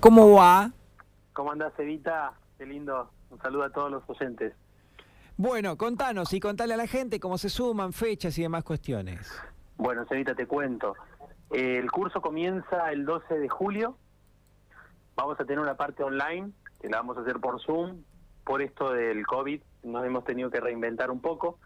¿Cómo va? ¿Cómo andás, Evita? Qué lindo. Un saludo a todos los oyentes. Bueno, contanos y contale a la gente cómo se suman, fechas y demás cuestiones. Bueno, Evita, te cuento. El curso comienza el 12 de julio. Vamos a tener una parte online que la vamos a hacer por Zoom. Por esto del COVID nos hemos tenido que reinventar un poco.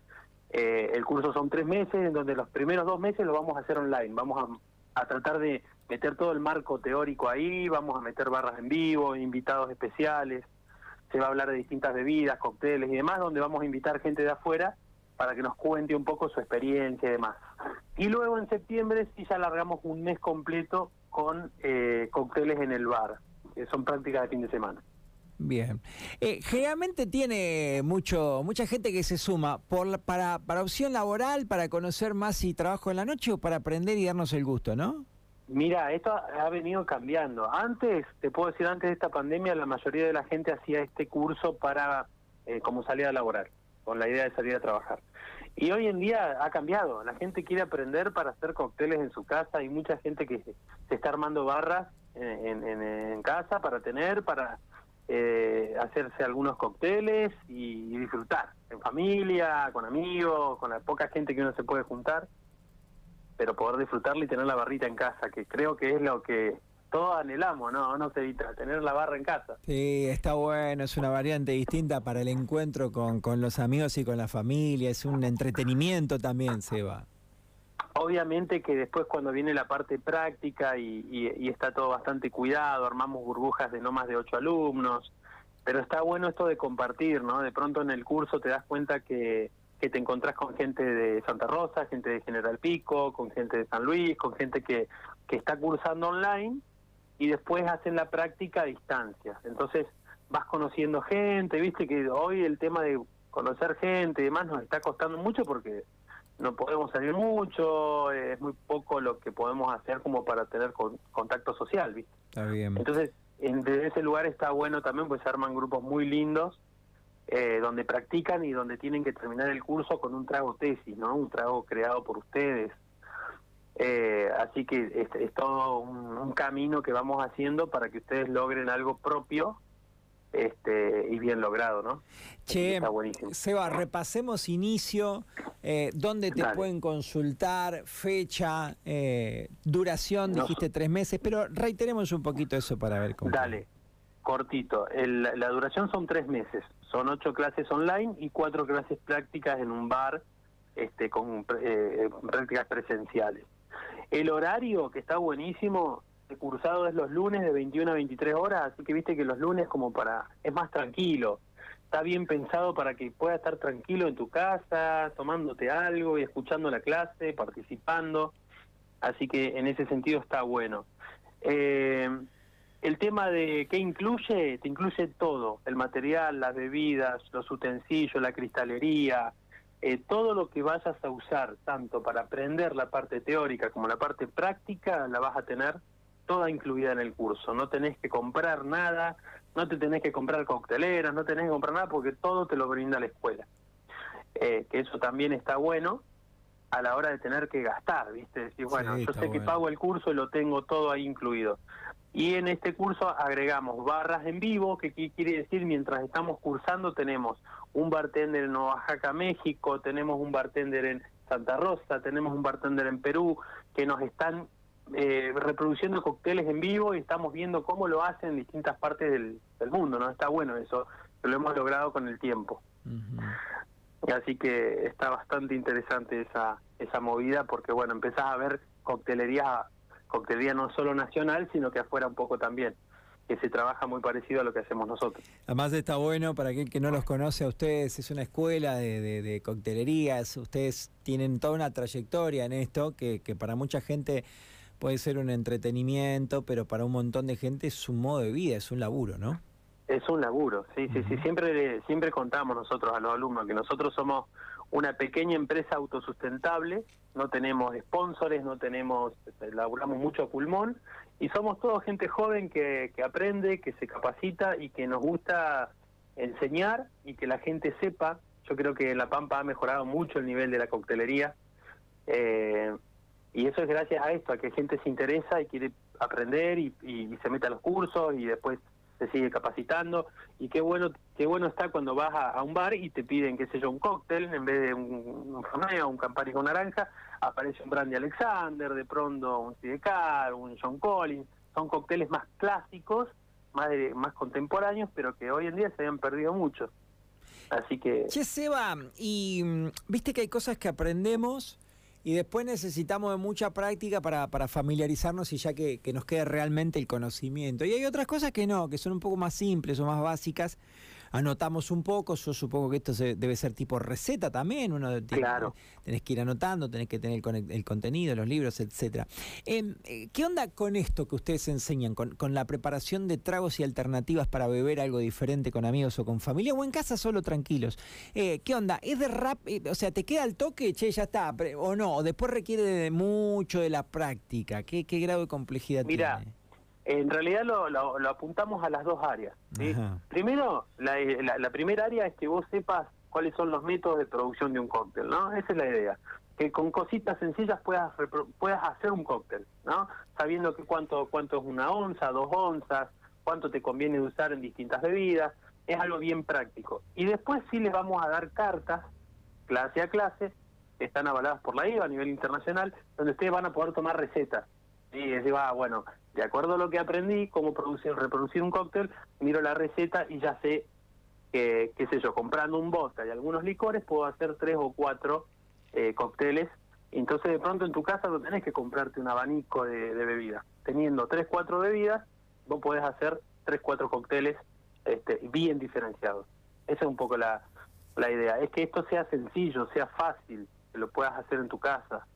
Eh, el curso son tres meses, en donde los primeros dos meses lo vamos a hacer online. Vamos a, a tratar de meter todo el marco teórico ahí, vamos a meter barras en vivo, invitados especiales, se va a hablar de distintas bebidas, cócteles y demás, donde vamos a invitar gente de afuera para que nos cuente un poco su experiencia y demás. Y luego en septiembre sí ya alargamos un mes completo con eh, cócteles en el bar, que son prácticas de fin de semana. Bien. Eh, generalmente tiene mucho mucha gente que se suma por para, para opción laboral, para conocer más si trabajo en la noche o para aprender y darnos el gusto, ¿no? Mira, esto ha venido cambiando. Antes, te puedo decir, antes de esta pandemia, la mayoría de la gente hacía este curso para eh, como salida laboral, con la idea de salir a trabajar. Y hoy en día ha cambiado. La gente quiere aprender para hacer cócteles en su casa. Hay mucha gente que se está armando barras en, casa para tener, para eh, hacerse algunos cócteles y disfrutar en familia, con amigos, con la poca gente que uno se puede juntar pero poder disfrutarla y tener la barrita en casa, que creo que es lo que todos anhelamos, ¿no? No se evita, tener la barra en casa. Sí, está bueno, es una variante distinta para el encuentro con, con los amigos y con la familia, es un entretenimiento también, Seba. Obviamente que después cuando viene la parte práctica y, y, está todo bastante cuidado, armamos burbujas de no más de ocho alumnos, pero está bueno esto de compartir, ¿no? De pronto en el curso te das cuenta que que te encontrás con gente de Santa Rosa, gente de General Pico, con gente de San Luis, con gente que, que está cursando online y después hacen la práctica a distancia. Entonces vas conociendo gente, viste que hoy el tema de conocer gente y demás nos está costando mucho porque no podemos salir mucho, es muy poco lo que podemos hacer como para tener contacto social, ¿viste? Está bien. Entonces, en, desde ese lugar está bueno también, pues se arman grupos muy lindos eh, donde practican y donde tienen que terminar el curso con un trago tesis, ¿no? Un trago creado por ustedes. Eh, así que es, todo un, camino que vamos haciendo para que ustedes logren algo propio este, y bien logrado, ¿no? Che, Seba, repasemos inicio, eh, dónde te pueden consultar, fecha, eh, duración, dijiste tres meses, pero reiteremos un poquito eso para ver cómo. Dale, cortito. la duración son tres meses. Son ocho clases online y cuatro clases prácticas en un bar este, con eh, prácticas presenciales. El horario, que está buenísimo, el cursado es los lunes de 21 a 23 horas, así que viste que los lunes como para... es más tranquilo. Está bien pensado para que puedas estar tranquilo en tu casa, tomándote algo y escuchando la clase, participando. Así que en ese sentido está bueno. Eh, el tema de qué incluye, te incluye todo, el material, las bebidas, los utensilios, la cristalería, eh, todo lo que vayas a usar, tanto para aprender la parte teórica como la parte práctica, la vas a tener toda incluida en el curso. No tenés que comprar nada, no te tenés que comprar cocteleras, no tenés que comprar nada porque todo te lo brinda la escuela. Eh, que eso también está bueno a la hora de tener que gastar, ¿viste? Decir, bueno, yo sé que pago el curso y lo tengo todo ahí incluido. Y en este curso agregamos barras en vivo, que quiere decir mientras estamos cursando tenemos un bartender en Oaxaca, México, tenemos un bartender en Santa Rosa, tenemos un bartender en Perú, que nos están eh, reproduciendo cócteles en vivo y estamos viendo cómo lo hacen en distintas partes del, mundo, ¿no? Está bueno eso, lo hemos logrado con el tiempo. Así que está bastante interesante esa, esa movida porque, bueno, empezás a ver coctelería coctelería no solo nacional, sino que afuera un poco también que se trabaja muy parecido a lo que hacemos nosotros. Además está bueno, para aquel que no los conoce a ustedes, es una escuela de, de, coctelerías, ustedes tienen toda una trayectoria en esto, que, que, para mucha gente puede ser un entretenimiento, pero para un montón de gente es un modo de vida, es un laburo, ¿no? Es un laburo, sí, sí, sí, siempre, siempre contamos nosotros a los alumnos que nosotros somos una pequeña empresa autosustentable, no tenemos sponsores, no tenemos, laburamos mucho a pulmón y somos todos gente joven que, que aprende, que se capacita y que nos gusta enseñar y que la gente sepa. Yo creo que La Pampa ha mejorado mucho el nivel de la coctelería eh, y eso es gracias a esto, a que gente se interesa y quiere aprender y, y, se mete a los cursos y después se sigue capacitando y qué bueno qué bueno está cuando vas a, un bar y te piden qué sé yo un cóctel en vez de un, un un Campari con naranja aparece un Brandy Alexander de pronto un Sidecar un John Collins. Son cócteles más clásicos más de, más contemporáneos pero que hoy en día se habían perdido mucho. Así que che Seba y mm, viste que hay cosas que aprendemos y después necesitamos de mucha práctica para, para familiarizarnos y ya que, que, nos quede realmente el conocimiento. Y hay otras cosas que no, que son un poco más simples o más básicas, anotamos un poco, yo supongo que esto debe ser tipo receta también, uno claro. tenés que ir anotando, tenés que tener el, contenido, los libros, etcétera. Em, eh, ¿Qué onda con esto que ustedes enseñan, con, la preparación de tragos y alternativas para beber algo diferente con amigos o con familia o en casa solo tranquilos? Eh, ¿Qué onda? ¿Es de rap? Eh, o sea, ¿te queda el toque? Che, ya está, o no, o después requiere de mucho de la práctica. ¿Qué, qué grado de complejidad Mira, tiene? En realidad lo, lo, apuntamos a las dos áreas. Primero, la, la, primera área es que vos sepas cuáles son los métodos de producción de un cóctel, ¿no? Esa es la idea. Que con cositas sencillas puedas puedas hacer un cóctel, ¿no? Sabiendo que cuánto cuánto es una onza, dos onzas, cuánto te conviene usar en distintas bebidas, es algo bien práctico. Y después sí les vamos a dar cartas, clase a clase, que están avaladas por la IVA a nivel internacional, donde ustedes van a poder tomar recetas. Y decir, ah, bueno, de acuerdo a lo que aprendí, cómo producir, reproducir un cóctel, miro la receta y ya sé que, qué sé yo, comprando un vodka y algunos licores puedo hacer tres o cuatro eh, cócteles. Entonces de pronto en tu casa no tenés que comprarte un abanico de, de bebidas. Teniendo tres, cuatro bebidas, vos podés hacer tres, cuatro cócteles este, bien diferenciados. Esa es un poco la, la idea. Es que esto sea sencillo, sea fácil, que lo puedas hacer en tu casa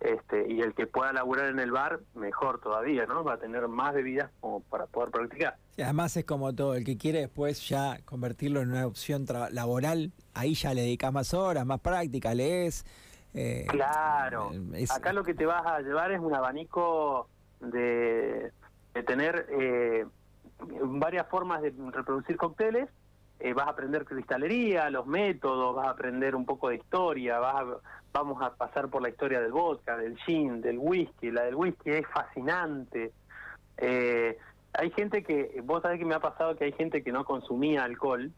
este, y el que pueda laburar en el bar, mejor todavía, ¿no? Va a tener más bebidas como para poder practicar. además es como todo, el que quiere después ya convertirlo en una opción laboral, ahí ya le dedicas más horas, más práctica, lees. Eh, claro, eh, acá lo que te vas a llevar es un abanico de, de tener eh, varias formas de reproducir cócteles eh, vas a aprender cristalería, los métodos, vas a aprender un poco de historia, vas vamos a pasar por la historia del vodka, del gin, del whisky. La del whisky es fascinante. Eh, hay gente que, vos sabés que me ha pasado que hay gente que no consumía alcohol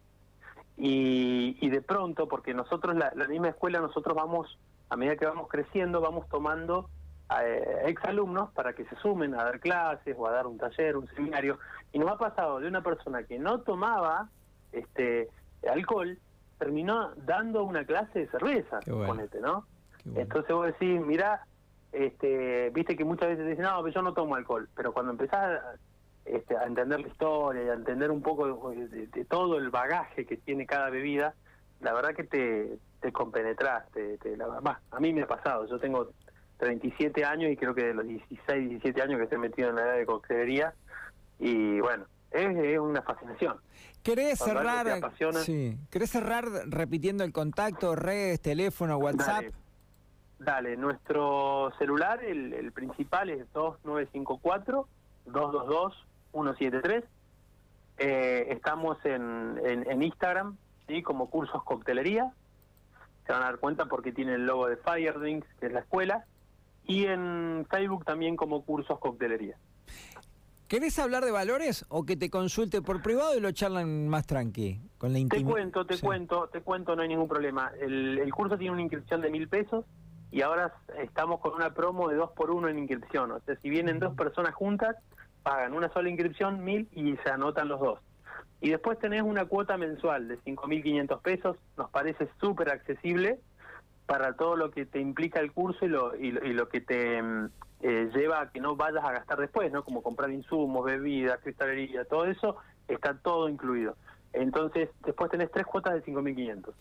y, y de pronto, porque nosotros, la, la misma escuela, nosotros vamos, a medida que vamos creciendo, vamos tomando eh, exalumnos para que se sumen a dar clases o a dar un taller, un seminario. Y nos ha pasado de una persona que no tomaba este alcohol, terminó dando una clase de cerveza, suponete, ¿no? Entonces vos decís, mira este, viste que muchas veces dicen, no, pero yo no tomo alcohol, pero cuando empezás este, a entender la historia y a entender un poco de, todo el bagaje que tiene cada bebida, la verdad que te, te compenetraste. Te, la, a mí me ha pasado, yo tengo 37 años y creo que de los 16, 17 años que estoy metido en la edad de coctelería, y bueno, es, una fascinación. ¿Querés cerrar, sí. ¿Querés cerrar repitiendo el contacto, redes, teléfono, WhatsApp? Dale, nuestro celular, el, principal es 2954-222-173. Eh, estamos en, en, Instagram, ¿sí? como Cursos Coctelería. Se van a dar cuenta porque tiene el logo de Firedrinks, que es la escuela. Y en Facebook también como Cursos Coctelería. ¿Querés hablar de valores o que te consulte por privado y lo charlan más tranqui? Con la te cuento, te cuento, te cuento, no hay ningún problema. El, curso tiene una inscripción de mil pesos y ahora estamos con una promo de dos por uno en inscripción. O sea, si vienen dos personas juntas, pagan una sola inscripción, mil, y se anotan los dos. Y después tenés una cuota mensual de 5.500 pesos, nos parece súper accesible para todo lo que te implica el curso y lo, y lo que te mm, eh, lleva a que no vayas a gastar después, ¿no? Como comprar insumos, bebidas, cristalería, todo eso está todo incluido. Entonces, después tenés tres cuotas de 5.500.